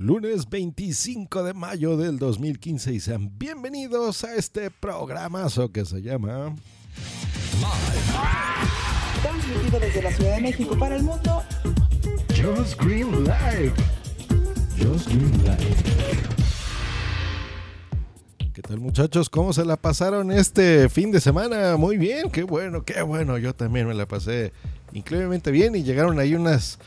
lunes 25 de mayo del 2015 y sean bienvenidos a este programazo que se llama... Transmitido desde la Ciudad de México para el mundo. Just Green Live. Just Green Live. ¿Qué tal muchachos? ¿Cómo se la pasaron este fin de semana? Muy bien, qué bueno, qué bueno. Yo también me la pasé increíblemente bien y llegaron ahí unas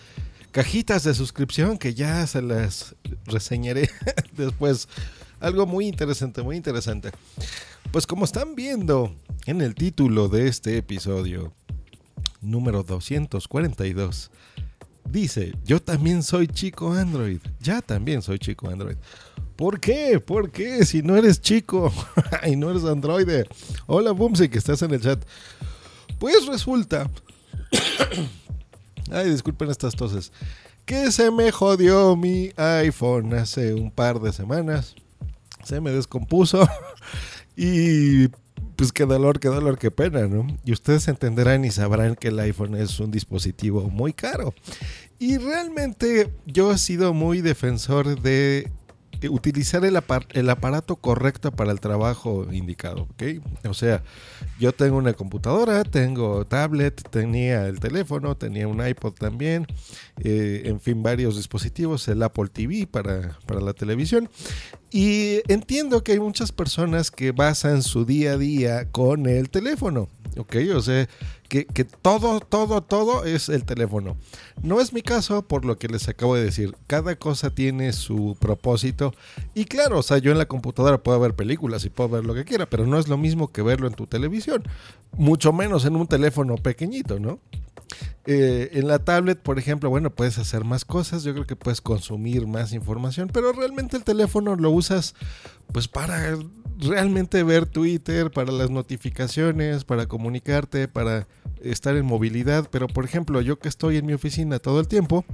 cajitas de suscripción que ya se las reseñaré después. Algo muy interesante, muy interesante. Pues como están viendo en el título de este episodio, número 242, dice, yo también soy chico Android. Ya también soy chico Android. ¿Por qué? ¿Por qué? Si no eres chico y no eres Android. Hola Bumsy, que estás en el chat. Pues resulta... Ay, disculpen estas toses. Que se me jodió mi iPhone hace un par de semanas. Se me descompuso. y pues qué dolor, qué dolor, qué pena, ¿no? Y ustedes entenderán y sabrán que el iPhone es un dispositivo muy caro. Y realmente yo he sido muy defensor de utilizar el, aparato correcto para el trabajo indicado, ¿ok? O sea, yo tengo una computadora, tengo tablet, tenía el teléfono, tenía un iPod también, eh, en fin, varios dispositivos, el Apple TV para, para la televisión. Y entiendo que hay muchas personas que basan su día a día con el teléfono, ¿ok? O sea, que, todo, todo, todo es el teléfono. No es mi caso por lo que les acabo de decir. Cada cosa tiene su propósito. Y claro, o sea, yo en la computadora puedo ver películas y puedo ver lo que quiera, pero no es lo mismo que verlo en tu televisión. Mucho menos en un teléfono pequeñito, ¿no? Eh, en la tablet, por ejemplo, bueno, puedes hacer más cosas, yo creo que puedes consumir más información, pero realmente el teléfono lo usas pues para realmente ver Twitter, para las notificaciones, para comunicarte, para estar en movilidad, pero por ejemplo, yo que estoy en mi oficina todo el tiempo,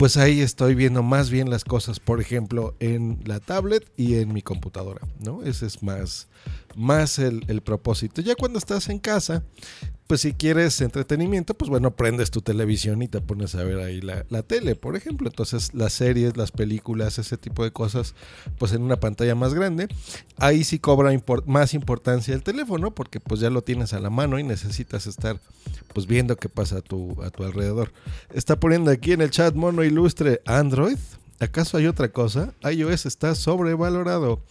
pues ahí estoy viendo más bien las cosas, por ejemplo, en la tablet y en mi computadora, ¿no? Ese es más, más el, propósito. Ya cuando estás en casa, pues si quieres entretenimiento, pues bueno, prendes tu televisión y te pones a ver ahí la, la, tele, por ejemplo. Entonces las series, las películas, ese tipo de cosas, pues en una pantalla más grande. Ahí sí cobra más importancia el teléfono porque pues ya lo tienes a la mano y necesitas estar pues viendo qué pasa a tu, a tu alrededor. Está poniendo aquí en el chat mono ilustre Android. ¿Acaso hay otra cosa? iOS está sobrevalorado.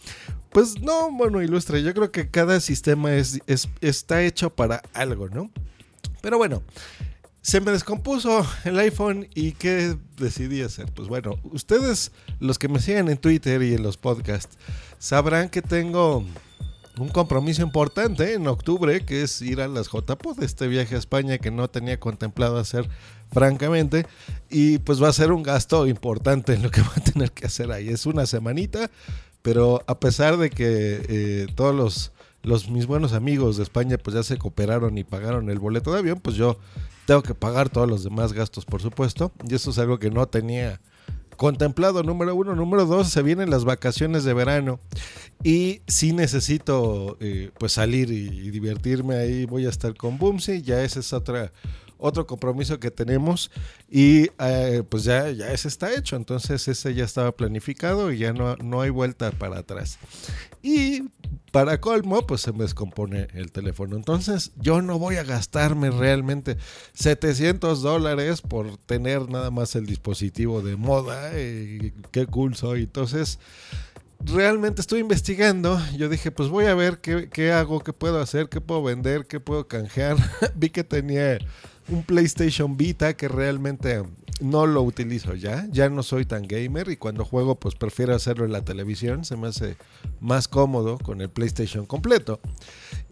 Pues no, bueno, ilustre. Yo creo que cada sistema es, está hecho para algo, ¿no? Pero bueno, se me descompuso el iPhone y ¿qué decidí hacer? Pues bueno, ustedes, los que me siguen en Twitter y en los podcasts, sabrán que tengo un compromiso importante en octubre, que es ir a las JPOD, este viaje a España que no tenía contemplado hacer francamente, y pues va a ser un gasto importante en lo que va a tener que hacer ahí. Es una semanita, pero a pesar de que eh, todos los, los, mis buenos amigos de España pues ya se cooperaron y pagaron el boleto de avión, pues yo tengo que pagar todos los demás gastos, por supuesto, y eso es algo que no tenía contemplado, número uno. Número dos, se vienen las vacaciones de verano y si necesito eh, pues salir y, divertirme ahí, voy a estar con Boomsy, ya esa es otra otro compromiso que tenemos y eh, pues ya, ya ese está hecho, entonces ese ya estaba planificado y ya no, no hay vuelta para atrás. Y para colmo, pues se me descompone el teléfono. Entonces yo no voy a gastarme realmente 700 dólares por tener nada más el dispositivo de moda. Y qué cool soy. Entonces realmente estoy investigando. Yo dije, pues voy a ver qué, qué, hago, qué puedo hacer, qué puedo vender, qué puedo canjear. Vi que tenía un PlayStation Vita que realmente no lo utilizo ya. Ya no soy tan gamer y cuando juego pues prefiero hacerlo en la televisión. Se me hace más cómodo con el PlayStation completo.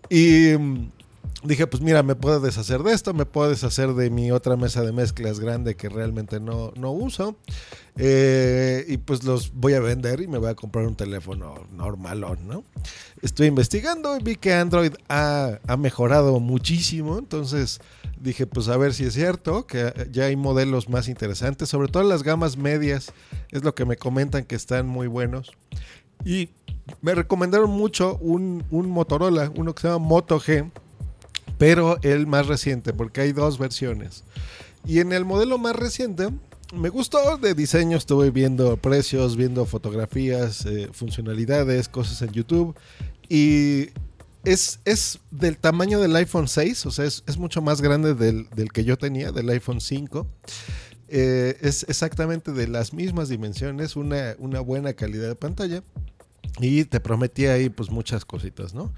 Y mm, dije, pues mira, me puedo deshacer de esto, me puedo deshacer de mi otra mesa de mezclas grande que realmente no, no uso. Eh, y pues los voy a vender y me voy a comprar un teléfono normalón, ¿no? Estoy investigando y vi que Android ha, ha mejorado muchísimo, entonces dije, pues a ver si es cierto, que ya hay modelos más interesantes, sobre todo las gamas medias, es lo que me comentan que están muy buenos. Y me recomendaron mucho un, un Motorola, uno que se llama Moto G, pero el más reciente, porque hay dos versiones. Y en el modelo más reciente me gustó de diseño, estuve viendo precios, viendo fotografías, eh, funcionalidades, cosas en YouTube. Y es, es, del tamaño del iPhone 6, o sea, es, es mucho más grande del, del, que yo tenía, del iPhone 5. Eh, es exactamente de las mismas dimensiones, una, una buena calidad de pantalla. Y te prometí ahí pues muchas cositas, ¿no?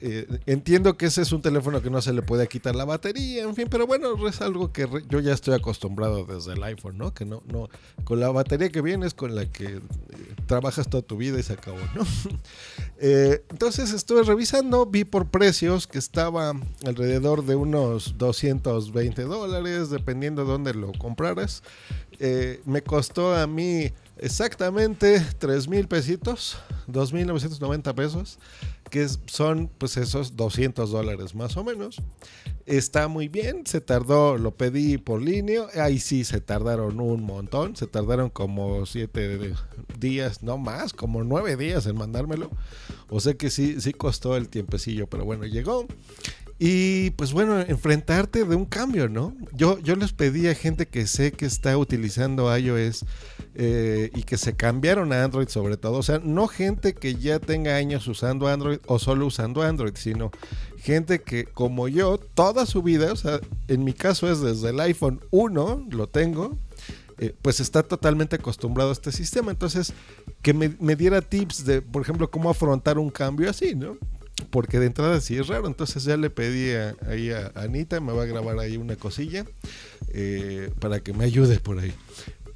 Eh, entiendo que ese es un teléfono que no se le puede quitar la batería, en fin, pero bueno, es algo que yo ya estoy acostumbrado desde el iPhone, ¿no? Que no, no, con la batería que viene es con la que eh, trabajas toda tu vida y se acabó, ¿no? eh, entonces estuve revisando, vi por precios que estaba alrededor de unos 220 dólares, dependiendo de dónde lo compraras. Eh, me costó a mí exactamente 3 mil pesitos, 2.990 pesos, que son pues esos 200 dólares más o menos. Está muy bien, se tardó, lo pedí por línea, ahí sí se tardaron un montón, se tardaron como 7 días, no más, como 9 días en mandármelo. O sea que sí, sí costó el tiempecillo, pero bueno, llegó. Y pues bueno, enfrentarte de un cambio, ¿no? Yo, yo les pedí a gente que sé que está utilizando iOS eh, y que se cambiaron a Android sobre todo. O sea, no gente que ya tenga años usando Android o solo usando Android, sino gente que como yo, toda su vida, o sea, en mi caso es desde el iPhone 1, lo tengo, eh, pues está totalmente acostumbrado a este sistema. Entonces, que me, me, diera tips de, por ejemplo, cómo afrontar un cambio así, ¿no? Porque de entrada sí es raro. Entonces ya le pedí a, ahí a Anita, me va a grabar ahí una cosilla eh, para que me ayude por ahí.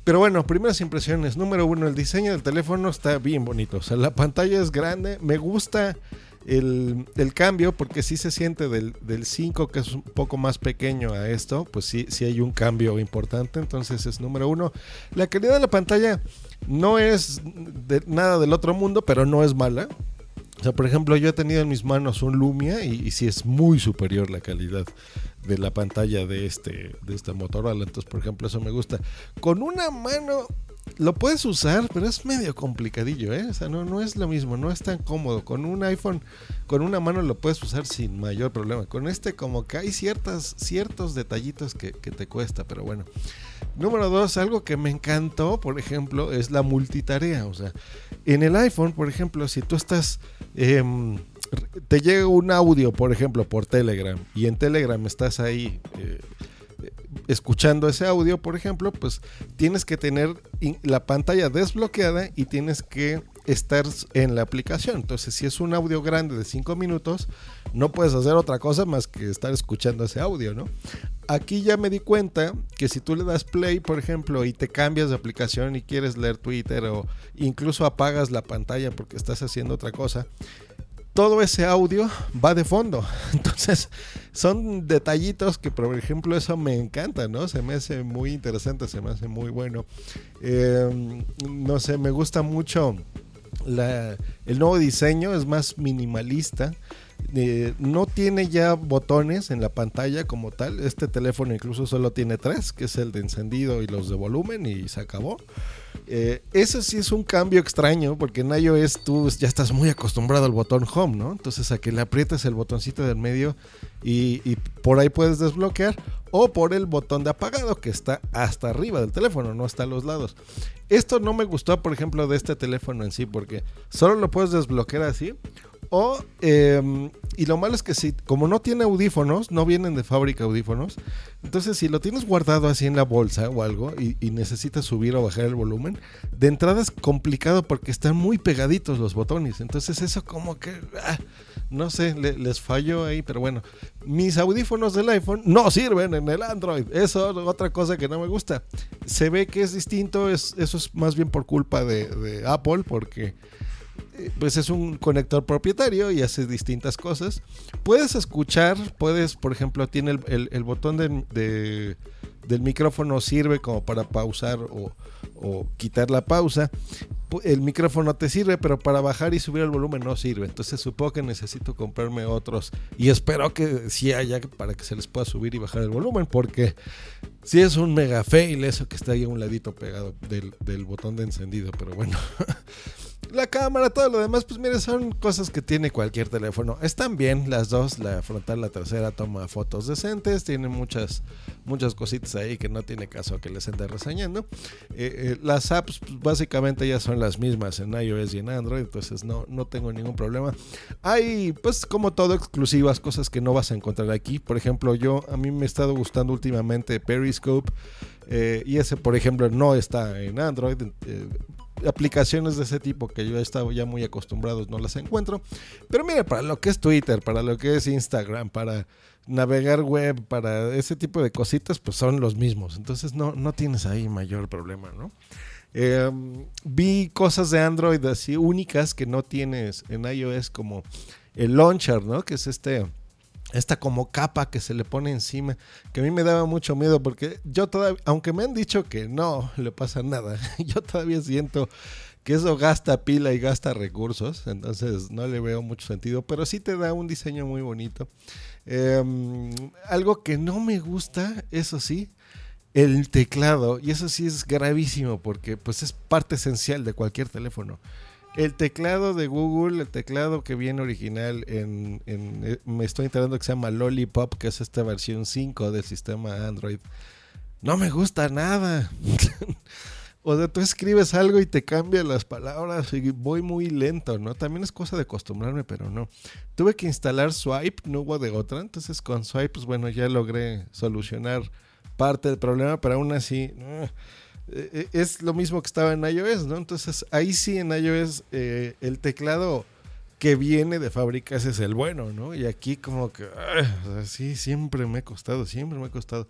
Pero bueno, primeras impresiones. Número uno, el diseño del teléfono está bien bonito. O sea, la pantalla es grande. Me gusta el, el cambio porque sí se siente del, del, 5, que es un poco más pequeño a esto. Pues sí, sí hay un cambio importante. Entonces es número uno. La calidad de la pantalla no es nada del otro mundo, pero no es mala. O sea, por ejemplo, yo he tenido en mis manos un Lumia y, y sí es muy superior la calidad de la pantalla de este, de esta Motorola. Entonces, por ejemplo, eso me gusta. Con una mano lo puedes usar, pero es medio complicadillo, ¿eh? O sea, no, no es lo mismo, no es tan cómodo. Con un iPhone, con una mano lo puedes usar sin mayor problema. Con este, como que hay ciertas, ciertos detallitos que te cuesta, pero bueno. Número dos, algo que me encantó, por ejemplo, es la multitarea. O sea, en el iPhone, por ejemplo, si tú estás... Eh, te llega un audio, por ejemplo, por Telegram, y en Telegram estás ahí eh, escuchando ese audio, por ejemplo, pues tienes que tener la pantalla desbloqueada y tienes que estar en la aplicación. Entonces, si es un audio grande de 5 minutos, no puedes hacer otra cosa más que estar escuchando ese audio, ¿no? Aquí ya me di cuenta que si tú le das play, por ejemplo, y te cambias de aplicación y quieres leer Twitter o incluso apagas la pantalla porque estás haciendo otra cosa, todo ese audio va de fondo. Entonces, son detallitos que, por ejemplo, eso me encanta, ¿no? Se me hace muy interesante, se me hace muy bueno. Eh, no sé, me gusta mucho el nuevo diseño, es más minimalista. Eh, no tiene ya botones en la pantalla como tal. Este teléfono incluso solo tiene tres, que es el de encendido y los de volumen y se acabó. Eh, eso sí es un cambio extraño porque en iOS tú ya estás muy acostumbrado al botón home, ¿no? Entonces a que le aprietas el botoncito del medio y, y, por ahí puedes desbloquear o por el botón de apagado que está hasta arriba del teléfono, no está a los lados. Esto no me gustó, por ejemplo, de este teléfono en sí porque solo lo puedes desbloquear así o, eh, y lo malo es que si, como no tiene audífonos, no vienen de fábrica audífonos, entonces si lo tienes guardado así en la bolsa o algo y, necesitas subir o bajar el volumen, de entrada es complicado porque están muy pegaditos los botones. Entonces eso como que, ah, no sé, le, les falló ahí, pero bueno, mis audífonos del iPhone no sirven en el Android. Eso es otra cosa que no me gusta. Se ve que es distinto, es, eso es más bien por culpa de Apple porque pues es un conector propietario y hace distintas cosas. Puedes escuchar, puedes, por ejemplo, tiene el, botón de, de, del micrófono sirve como para pausar o, quitar la pausa. El micrófono te sirve, pero para bajar y subir el volumen no sirve. Entonces supongo que necesito comprarme otros y espero que sí haya para que se les pueda subir y bajar el volumen, porque si es un mega fail eso que está ahí a un ladito pegado del, del botón de encendido, pero bueno. La cámara, todo lo demás, pues mire, son cosas que tiene cualquier teléfono. Están bien las dos, la frontal, la tercera toma fotos decentes, tiene muchas, muchas cositas ahí que no tiene caso que les ande reseñando. Eh, eh, las apps pues, básicamente ya son las mismas en iOS y en Android, entonces no, no tengo ningún problema. Hay, pues como todo, exclusivas, cosas que no vas a encontrar aquí. Por ejemplo, yo, a mí me ha estado gustando últimamente Periscope. Eh, y ese, por ejemplo, no está en Android aplicaciones de ese tipo que yo he estado ya muy acostumbrado no las encuentro. Pero mire, para lo que es Twitter, para lo que es Instagram, para navegar web, para ese tipo de cositas, pues son los mismos. Entonces no, no tienes ahí mayor problema, ¿no? Em, vi cosas de Android así únicas que no tienes en iOS como el launcher, ¿no? Que es este esta como capa que se le pone encima, que a mí me daba mucho miedo porque yo todavía, aunque me han dicho que no le pasa nada, yo todavía siento que eso gasta pila y gasta recursos, entonces no le veo mucho sentido, pero sí te da un diseño muy bonito. Em, algo que no me gusta, eso sí, el teclado, y eso sí es gravísimo porque pues es parte esencial de cualquier teléfono. El teclado de Google, el teclado que viene original en, eh, me estoy enterando que se llama Lollipop, que es esta versión 5 del sistema Android. No me gusta nada. o sea, tú escribes algo y te cambian las palabras y voy muy lento, ¿no? También es cosa de acostumbrarme, pero no. Tuve que instalar Swipe, no hubo de otra. Entonces con Swipe, pues bueno, ya logré solucionar parte del problema, pero aún así... Eh, eh, es lo mismo que estaba en iOS, ¿no? Entonces ahí sí en iOS eh, el teclado que viene de fábrica es el bueno, ¿no? Y aquí como que, sí, siempre me ha costado, siempre me ha costado.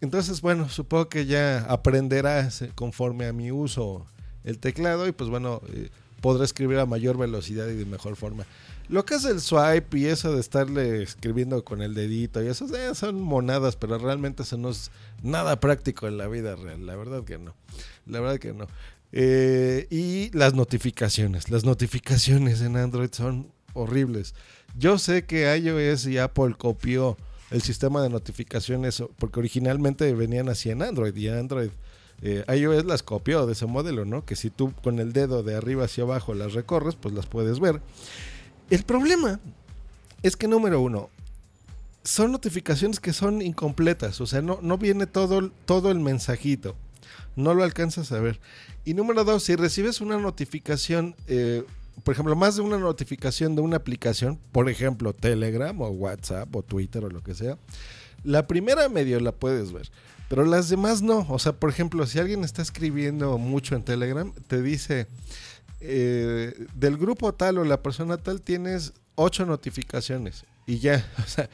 Entonces, bueno, supongo que ya aprenderá conforme a mi uso el teclado y pues bueno, podrá escribir a mayor velocidad y de mejor forma. Lo que es el swipe y eso de estarle escribiendo con el dedito y eso eh, son monadas, pero realmente eso no nada práctico en la vida real. La verdad que no. La verdad que no. Eh, y las notificaciones. Las notificaciones en Android son horribles. Yo sé que iOS y Apple copió el sistema de notificaciones porque originalmente venían así en Android y Android. Eh, iOS las copió de ese modelo, ¿no? Que si tú con el dedo de arriba hacia abajo las recorres, pues las puedes ver. El problema es que número uno, son notificaciones que son incompletas, o sea, no, no viene todo, todo el mensajito, no lo alcanzas a ver. Y número dos, si recibes una notificación, eh, por ejemplo, más de una notificación de una aplicación, por ejemplo, Telegram o WhatsApp o Twitter o lo que sea, la primera medio la puedes ver. Pero las demás no. O sea, por ejemplo, si alguien está escribiendo mucho en Telegram, te dice, eh, del grupo tal o la persona tal tienes ocho notificaciones y ya, o sea,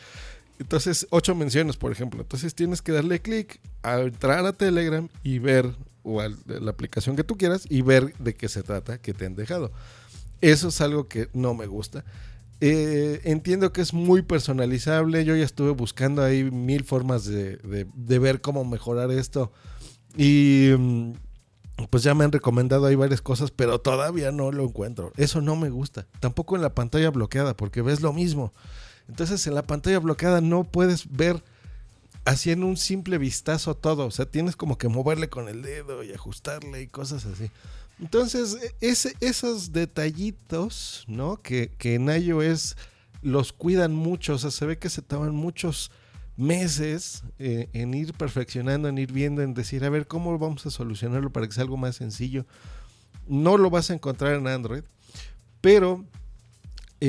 entonces ocho menciones, por ejemplo. Entonces tienes que darle clic a entrar a Telegram y ver, o a la aplicación que tú quieras, y ver de qué se trata que te han dejado. Eso es algo que no me gusta. Eh, entiendo que es muy personalizable. Yo ya estuve buscando ahí mil formas de, de ver cómo mejorar esto. Y mm, pues ya me han recomendado ahí varias cosas, pero todavía no lo encuentro. Eso no me gusta. Tampoco en la pantalla bloqueada, porque ves lo mismo. Entonces en la pantalla bloqueada no puedes ver así en un simple vistazo todo. O sea, tienes como que moverle con el dedo y ajustarle y cosas así. Entonces, ese, esos detallitos, ¿no? Que, que en iOS los cuidan mucho. O sea, se ve que se toman muchos meses eh, en ir perfeccionando, en ir viendo, en decir, a ver, ¿cómo vamos a solucionarlo para que sea algo más sencillo? No lo vas a encontrar en Android, pero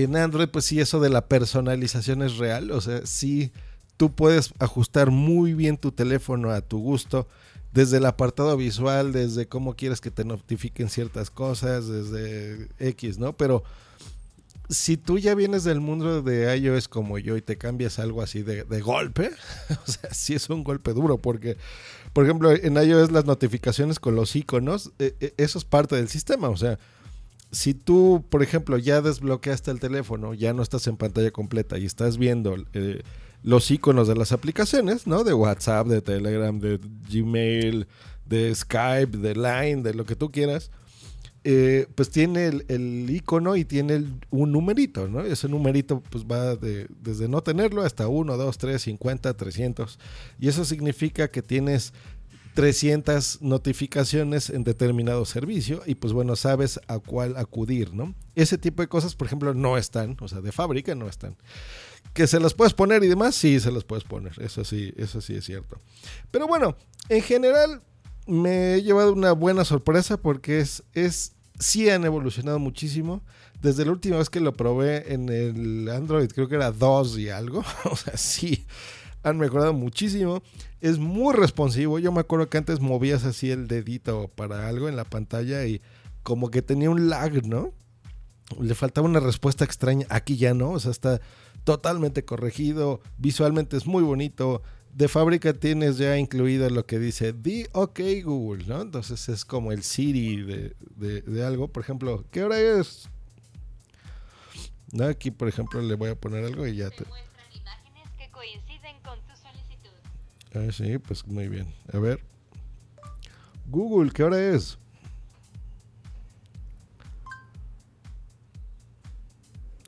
en Android, pues sí, eso de la personalización es real, o sea, sí, tú puedes ajustar muy bien tu teléfono a tu gusto, desde el apartado visual, desde cómo quieres que te notifiquen ciertas cosas, desde X, ¿no? Pero si tú ya vienes del mundo de iOS como yo y te cambias algo así de, golpe, o sea, sí es un golpe duro porque, por ejemplo, en iOS las notificaciones con los iconos, eh, eh, eso es parte del sistema, o sea, si tú, por ejemplo, ya desbloqueaste el teléfono, ya no estás en pantalla completa y estás viendo eh, los iconos de las aplicaciones, ¿no? De WhatsApp, de Telegram, de Gmail, de Skype, de Line, de lo que tú quieras eh, pues tiene el, icono y tiene un numerito, ¿no? Ese numerito pues va de, desde no tenerlo hasta 1, 2, 3, 50, 300. Y eso significa que tienes 300 notificaciones en determinado servicio y pues bueno, sabes a cuál acudir, ¿no? Ese tipo de cosas, por ejemplo, no están, o sea, de fábrica no están. Que se las puedes poner y demás, sí, se las puedes poner, eso sí, eso sí es cierto. Pero bueno, en general me he llevado una buena sorpresa porque es, es sí han evolucionado muchísimo. Desde la última vez que lo probé en el Android, creo que era 2 y algo, o sea, sí han mejorado muchísimo. Es muy responsivo. Yo me acuerdo que antes movías así el dedito para algo en la pantalla y como que tenía un lag, ¿no? Le faltaba una respuesta extraña. Aquí ya no, o sea, está totalmente corregido. Visualmente es muy bonito. De fábrica tienes ya incluido lo que dice The OK Google, ¿no? Entonces es como el Siri de, de algo. Por ejemplo, ¿qué hora es? Aquí, por ejemplo, le voy a poner algo y ya te... Ah, sí, pues muy bien. A ver. Google, ¿qué hora es?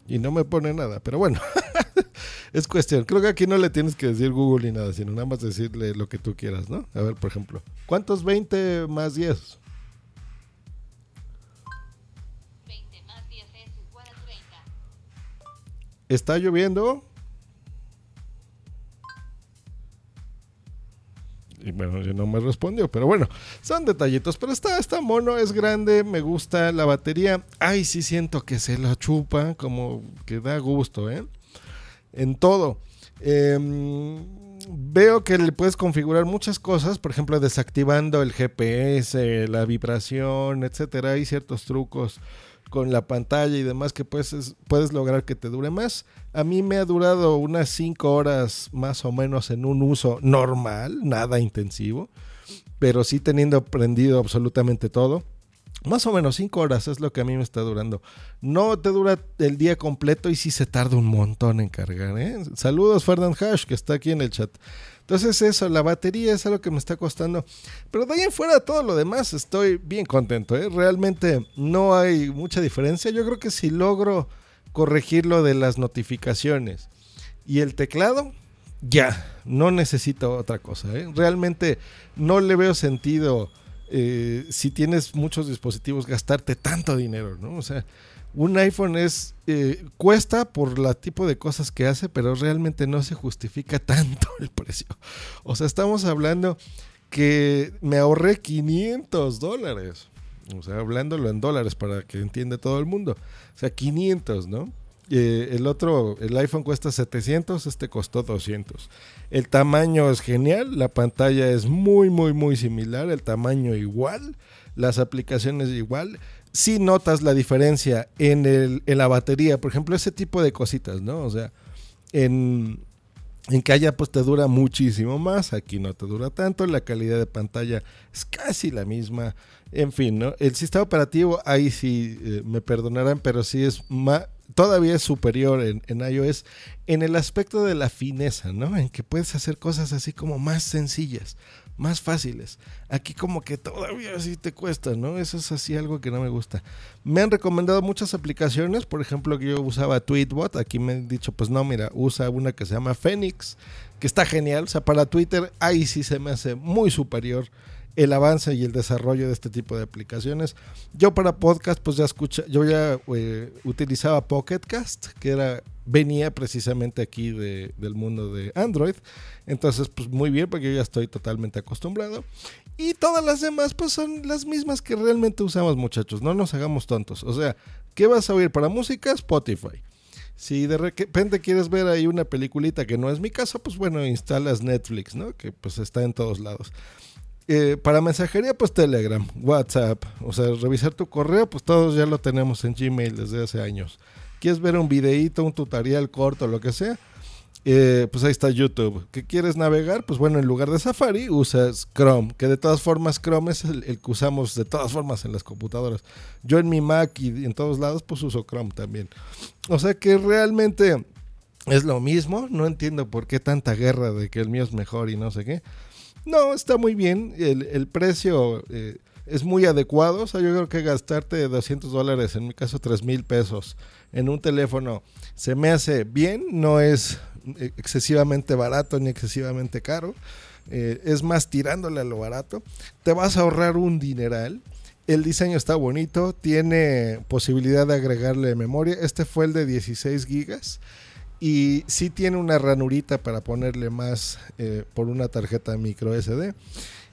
Y no me pone nada, pero bueno, es cuestión. Creo que aquí no le tienes que decir Google ni nada, sino nada más decirle lo que tú quieras, ¿no? A ver, por ejemplo, ¿cuántos 20 más 10? 20 más 10 es igual a 30. ¿Está lloviendo? Bueno, no me respondió, pero bueno, son detallitos. Pero está, está mono, es grande, me gusta la batería. Ay, sí siento que se la chupa, como que da gusto, ¿eh? En todo. Em, veo que le puedes configurar muchas cosas, por ejemplo, desactivando el GPS, la vibración, etcétera. Hay ciertos trucos con la pantalla y demás que puedes, puedes lograr que te dure más. A mí me ha durado unas 5 horas más o menos en un uso normal, nada intensivo, pero sí teniendo aprendido absolutamente todo. Más o menos 5 horas es lo que a mí me está durando. No te dura el día completo y sí se tarda un montón en cargar. ¿eh? Saludos, Ferdinand Hash, que está aquí en el chat. Entonces eso, la batería es algo que me está costando. Pero de ahí en fuera todo lo demás estoy bien contento. ¿eh? Realmente no hay mucha diferencia. Yo creo que si logro corregir lo de las notificaciones y el teclado, ya, no necesito otra cosa. ¿eh? Realmente no le veo sentido eh, si tienes muchos dispositivos gastarte tanto dinero, ¿no? O sea, un iPhone es eh, cuesta por el tipo de cosas que hace, pero realmente no se justifica tanto el precio. O sea, estamos hablando que me ahorré 500 dólares. O sea, hablándolo en dólares para que entienda todo el mundo. O sea, 500, ¿no? Eh, el otro, el iPhone cuesta 700, este costó 200. El tamaño es genial, la pantalla es muy, muy, muy similar, el tamaño igual, las aplicaciones igual si notas la diferencia en, el, en la batería, por ejemplo, ese tipo de cositas, ¿no? O sea, en, en que allá pues te dura muchísimo más, aquí no te dura tanto, la calidad de pantalla es casi la misma, en fin, ¿no? El sistema operativo, ahí sí eh, me perdonarán, pero sí es más, todavía es superior en, en, iOS en el aspecto de la fineza, ¿no? En que puedes hacer cosas así como más sencillas más fáciles. Aquí como que todavía sí te cuesta, ¿no? Eso es así algo que no me gusta. Me han recomendado muchas aplicaciones, por ejemplo, que yo usaba Tweetbot, aquí me han dicho, pues no, mira, usa una que se llama Phoenix, que está genial, o sea, para Twitter ahí sí se me hace muy superior el avance y el desarrollo de este tipo de aplicaciones. Yo para podcast, pues ya escucha, yo ya eh, utilizaba Pocketcast, que era venía precisamente aquí de, del mundo de Android. Entonces, pues muy bien, porque yo ya estoy totalmente acostumbrado. Y todas las demás, pues son las mismas que realmente usamos, muchachos. No nos hagamos tontos. O sea, ¿qué vas a oír para música? Spotify. Si de repente quieres ver ahí una peliculita que no es mi caso, pues bueno, instalas Netflix, ¿no? Que pues está en todos lados. Eh, para mensajería, pues Telegram, WhatsApp, o sea, revisar tu correo, pues todos ya lo tenemos en Gmail desde hace años. ¿Quieres ver un videíto, un tutorial corto, lo que sea? Eh, pues ahí está YouTube. ¿Qué quieres navegar? Pues bueno, en lugar de Safari usas Chrome, que de todas formas Chrome es el, que usamos de todas formas en las computadoras. Yo en mi Mac y en todos lados pues uso Chrome también. O sea que realmente es lo mismo. No entiendo por qué tanta guerra de que el mío es mejor y no sé qué. No, está muy bien. El, el precio eh, es muy adecuado. O sea, yo creo que gastarte 200 dólares, en mi caso 3 mil pesos, en un teléfono se me hace bien. No es excesivamente barato ni excesivamente caro. eh, es más tirándole a lo barato, te vas a ahorrar un dineral. El diseño está bonito, tiene posibilidad de agregarle memoria. Este fue el de 16 gigas y sí tiene una ranurita para ponerle más eh, por una tarjeta micro SD.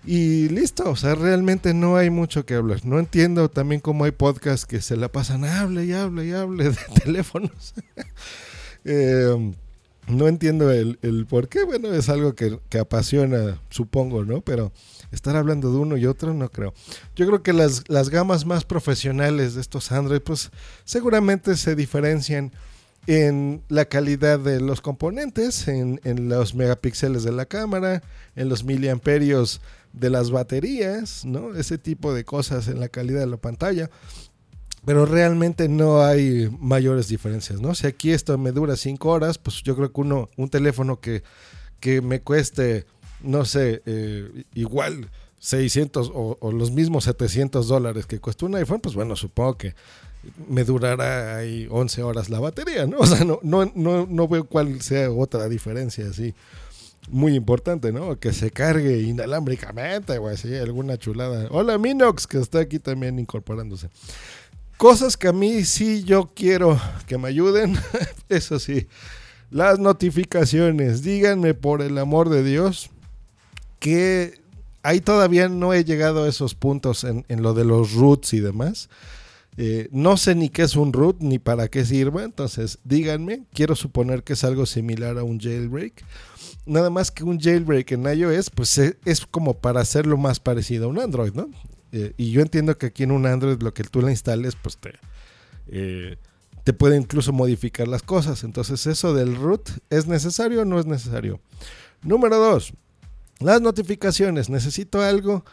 Y listo, o sea, realmente no hay mucho que hablar. No entiendo también cómo hay podcasts que se la pasan, hable y hable y hable de teléfonos. eh, no entiendo el, el, por qué. Bueno, es algo que, que, apasiona, supongo, ¿no? Pero estar hablando de uno y otro, no creo. Yo creo que las, las gamas más profesionales de estos Android, pues seguramente se diferencian en la calidad de los componentes, en, en los megapíxeles de la cámara, en los miliamperios de las baterías, ¿no? Ese tipo de cosas en la calidad de la pantalla. Pero realmente no hay mayores diferencias, ¿no? Si aquí esto me dura 5 horas, pues yo creo que uno, un teléfono que, que me cueste, no sé, eh, igual 600 o, o, los mismos 700 dólares que cuesta un iPhone, pues bueno, supongo que me durará ahí 11 horas la batería, ¿no? O sea, no, no, no, no veo cuál sea otra diferencia así muy importante, ¿no? Que se cargue inalámbricamente o así, alguna chulada. Hola Minox, que está aquí también incorporándose. Cosas que a mí sí yo quiero que me ayuden, eso sí. Las notificaciones, díganme por el amor de Dios que ahí todavía no he llegado a esos puntos en, lo de los roots y demás. Eh, no sé ni qué es un root ni para qué sirve, entonces díganme, quiero suponer que es algo similar a un jailbreak. Nada más que un jailbreak en iOS, pues es, es como para hacerlo más parecido a un Android, ¿no? Eh, y yo entiendo que aquí en un Android lo que tú le instales, pues te, eh, te puede incluso modificar las cosas. Entonces, eso del root, ¿es necesario o no es necesario? Número dos, las notificaciones. Necesito algo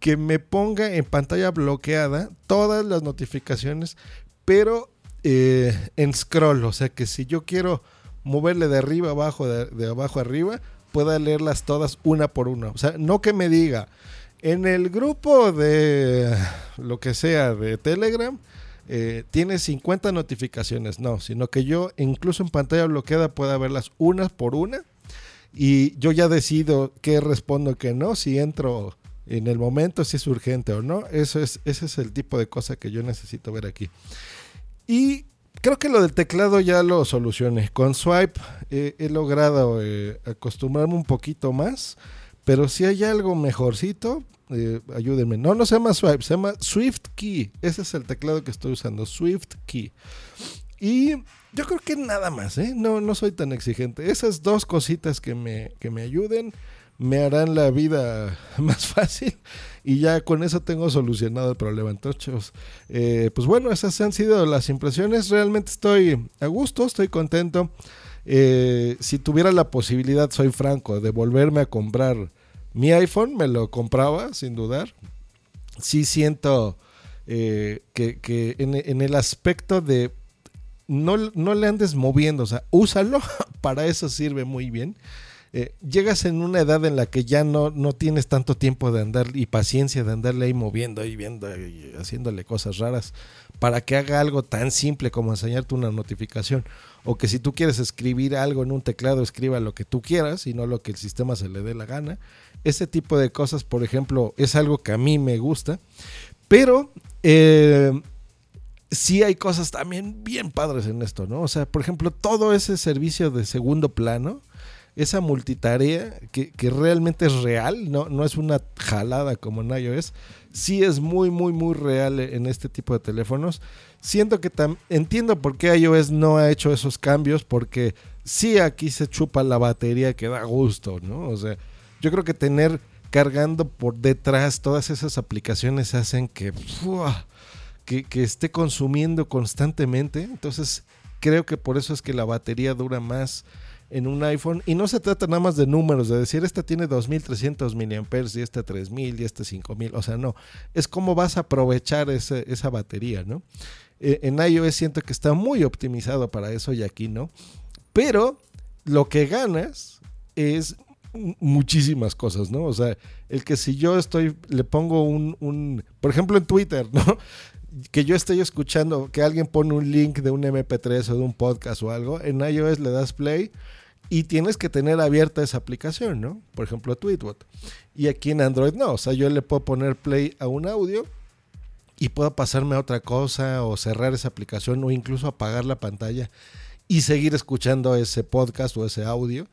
que me ponga en pantalla bloqueada todas las notificaciones, pero eh, en scroll. O sea que si yo quiero moverle de arriba abajo, de, de abajo arriba, pueda leerlas todas una por una. O sea, no que me diga en el grupo de lo que sea de Telegram, eh, tiene 50 notificaciones. No, sino que yo incluso en pantalla bloqueada pueda verlas una por una. Y yo ya decido qué respondo qué no, si entro en el momento, si es urgente o no. Eso es, ese es el tipo de cosa que yo necesito ver aquí. Y creo que lo del teclado ya lo solucioné. Con Swipe eh, he logrado eh, acostumbrarme un poquito más. Pero si hay algo mejorcito, eh, ayúdenme. No, no se llama Swipe, se llama Swift Key. Ese es el teclado que estoy usando, Swift Key. Y yo creo que nada más, ¿eh? No, no soy tan exigente. Esas dos cositas que me, que me ayuden me harán la vida más fácil y ya con eso tengo solucionado el problema. Entonces, eh, pues bueno, esas han sido las impresiones. Realmente estoy a gusto, estoy contento. Eh, si tuviera la posibilidad, soy franco, de volverme a comprar mi iPhone, me lo compraba, sin dudar. Sí siento eh, que, en, el aspecto de no, no, le andes moviendo, o sea, úsalo, para eso sirve muy bien. Eh, llegas en una edad en la que ya no, no tienes tanto tiempo de andar y paciencia de andarle ahí moviendo y viendo y haciéndole cosas raras para que haga algo tan simple como enseñarte una notificación o que si tú quieres escribir algo en un teclado escriba lo que tú quieras y no lo que el sistema se le dé la gana. Ese tipo de cosas, por ejemplo, es algo que a mí me gusta, pero eh, sí hay cosas también bien padres en esto, ¿no? O sea, por ejemplo, todo ese servicio de segundo plano, esa multitarea que, que, realmente es real, no, no es una jalada como en iOS, sí es muy, muy, muy real en este tipo de teléfonos. Siento que entiendo por qué iOS no ha hecho esos cambios, porque sí aquí se chupa la batería que da gusto, ¿no? O sea, yo creo que tener cargando por detrás todas esas aplicaciones hacen que, que, que esté consumiendo constantemente. Entonces, creo que por eso es que la batería dura más en un iPhone. Y no se trata nada más de números, de decir, esta tiene 2300 miliamperes y esta 3000 y este 5000. O sea, no. Es cómo vas a aprovechar ese, esa batería, ¿no? Eh, en iOS siento que está muy optimizado para eso y aquí no. Pero lo que ganas es muchísimas cosas, ¿no? O sea, el que si yo estoy, le pongo un, un, por ejemplo en Twitter, ¿no? que yo estoy escuchando, que alguien pone un link de un MP3 o de un podcast o algo, en iOS le das play y tienes que tener abierta esa aplicación, ¿no? Por ejemplo, Tweetbot. Y aquí en Android no, o sea, yo le puedo poner play a un audio y puedo pasarme a otra cosa o cerrar esa aplicación o incluso apagar la pantalla y seguir escuchando ese podcast o ese audio.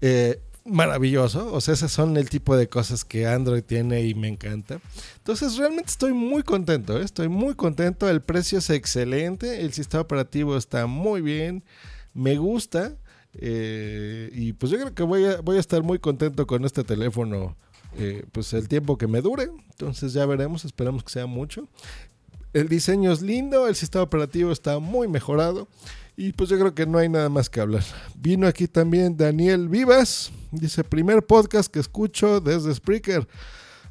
Eh, maravilloso. O sea, esas son el tipo de cosas que Android tiene y me encanta. Entonces, realmente estoy muy contento. ¿eh? Estoy muy contento. El precio es excelente. El sistema operativo está muy bien. Me gusta. Eh, y pues yo creo que voy a, voy a estar muy contento con este teléfono. Eh, pues el tiempo que me dure. Entonces ya veremos. Esperamos que sea mucho. El diseño es lindo. El sistema operativo está muy mejorado. Y pues yo creo que no hay nada más que hablar. Vino aquí también Daniel Vivas. Dice, primer podcast que escucho desde Spreaker.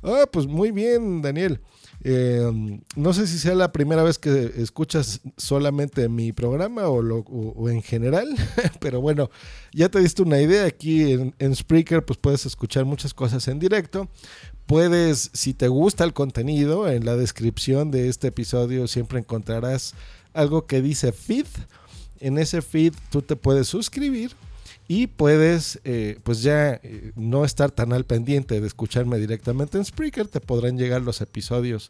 Ah, pues muy bien, Daniel. Eh, no sé si sea la primera vez que escuchas solamente mi programa o, en general, pero bueno, ya te diste una idea. Aquí en, en, Spreaker pues puedes escuchar muchas cosas en directo. Puedes, si te gusta el contenido, en la descripción de este episodio siempre encontrarás algo que dice feed en ese feed tú te puedes suscribir y puedes eh, pues ya eh, no estar tan al pendiente de escucharme directamente en Spreaker, te podrán llegar los episodios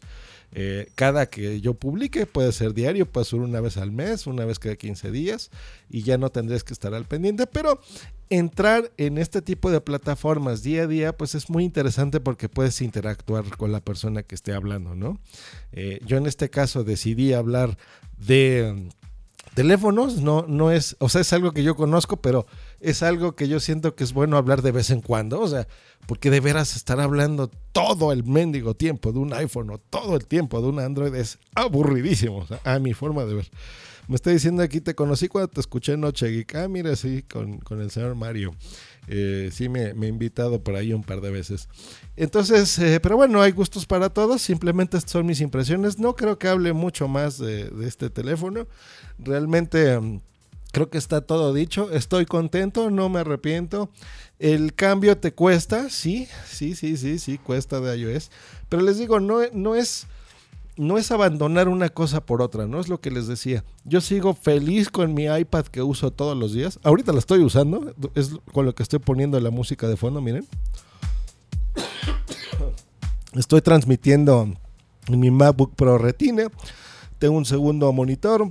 eh, cada que yo publique, puede ser diario, puede ser una vez al mes, una vez cada 15 días y ya no tendrás que estar al pendiente, pero entrar en este tipo de plataformas día a día pues es muy interesante porque puedes interactuar con la persona que esté hablando, ¿no? yo en este caso decidí hablar de teléfonos no, no es, o sea, es algo que yo conozco, pero es algo que yo siento que es bueno hablar de vez en cuando, o sea, porque de veras estar hablando todo el mendigo tiempo de un iPhone o todo el tiempo de un Android es aburridísimo, a mi forma de ver. Me está diciendo aquí, te conocí cuando te escuché en Noche Geek. Ah, mira, sí, con, con el señor Mario. Eh, sí, me, me, he invitado por ahí un par de veces. Entonces, eh, pero bueno, hay gustos para todos. Simplemente estas son mis impresiones. No creo que hable mucho más de, de este teléfono. Realmente um, creo que está todo dicho. Estoy contento, no me arrepiento. El cambio te cuesta, sí, sí, sí, sí, sí, cuesta de iOS. Pero les digo, no, no es no es abandonar una cosa por otra, ¿no? Es lo que les decía. Yo sigo feliz con mi iPad que uso todos los días. Ahorita la estoy usando, es con lo que estoy poniendo la música de fondo, miren. Estoy transmitiendo en mi MacBook Pro Retina. Tengo un segundo monitor.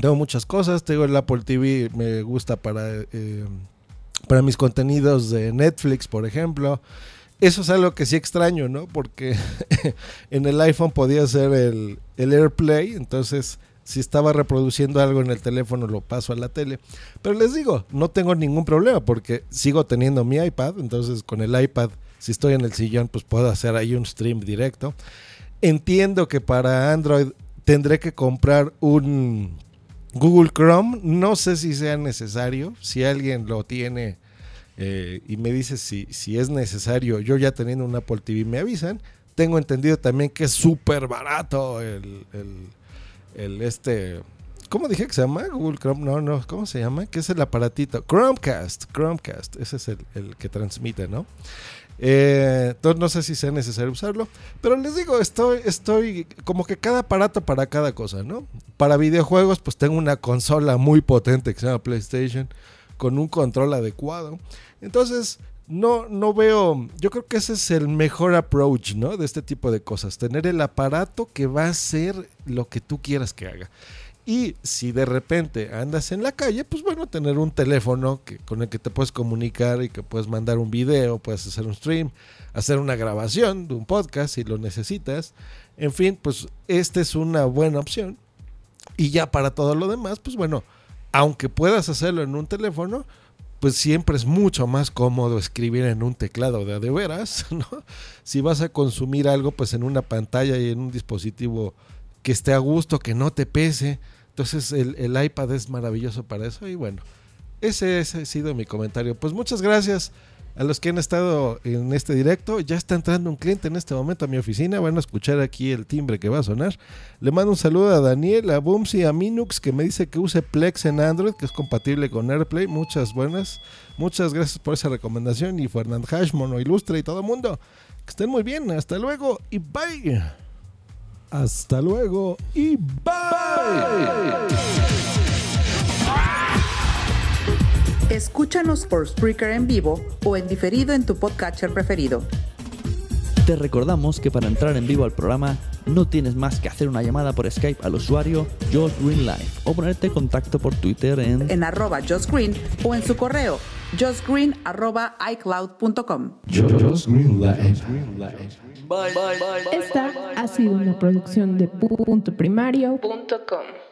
Tengo muchas cosas. Tengo el Apple TV, me gusta para, eh, para mis contenidos de Netflix, por ejemplo. Eso es algo que sí extraño, ¿no? Porque en el iPhone podía hacer el, el, AirPlay, entonces si estaba reproduciendo algo en el teléfono lo paso a la tele. Pero les digo, no tengo ningún problema porque sigo teniendo mi iPad, entonces con el iPad, si estoy en el sillón, pues puedo hacer ahí un stream directo. Entiendo que para Android tendré que comprar un Google Chrome, no sé si sea necesario, si alguien lo tiene eh, y me dice si, si es necesario, yo ya teniendo un Apple TV me avisan. Tengo entendido también que es súper barato el, el, este... ¿Cómo dije que se llama? Google Chrome, no, no, ¿cómo se llama? ¿Qué es el aparatito? Chromecast, Chromecast, ese es el, el que transmite, ¿no? Eh, no sé si sea necesario usarlo, pero les digo, estoy, estoy como que cada aparato para cada cosa, ¿no? Para videojuegos, pues tengo una consola muy potente que se llama PlayStation, con un control adecuado. Entonces, no, no veo, yo creo que ese es el mejor approach, ¿no? De este tipo de cosas, tener el aparato que va a hacer lo que tú quieras que haga. Y si de repente andas en la calle, pues bueno, tener un teléfono que, con el que te puedes comunicar y que puedes mandar un video, puedes hacer un stream, hacer una grabación de un podcast si lo necesitas. En fin, pues esta es una buena opción. Y ya para todo lo demás, pues bueno, aunque puedas hacerlo en un teléfono, pues siempre es mucho más cómodo escribir en un teclado de de veras, ¿no? Si vas a consumir algo, pues en una pantalla y en un dispositivo que esté a gusto, que no te pese. Entonces el, el iPad es maravilloso para eso y bueno, ese, ese ha sido mi comentario. Pues muchas gracias a los que han estado en este directo. Ya está entrando un cliente en este momento a mi oficina. Van a escuchar aquí el timbre que va a sonar. Le mando un saludo a Daniel, a Boomsy, a Minux, que me dice que use Plex en Android, que es compatible con AirPlay. Muchas buenas. Muchas gracias por esa recomendación. Y Fernand Hash, Mono Ilustre y todo el mundo. Que estén muy bien. Hasta luego y bye. Hasta luego y bye. Escúchanos por Spreaker en vivo o en diferido en tu podcatcher preferido. Te recordamos que para entrar en vivo al programa no tienes más que hacer una llamada por Skype al usuario Josh Green Life o ponerte en contacto por Twitter en, en arroba Josh Green o en su correo justgreen arroba icloud.com. Esta ha sido una producción de puntoprimario.com.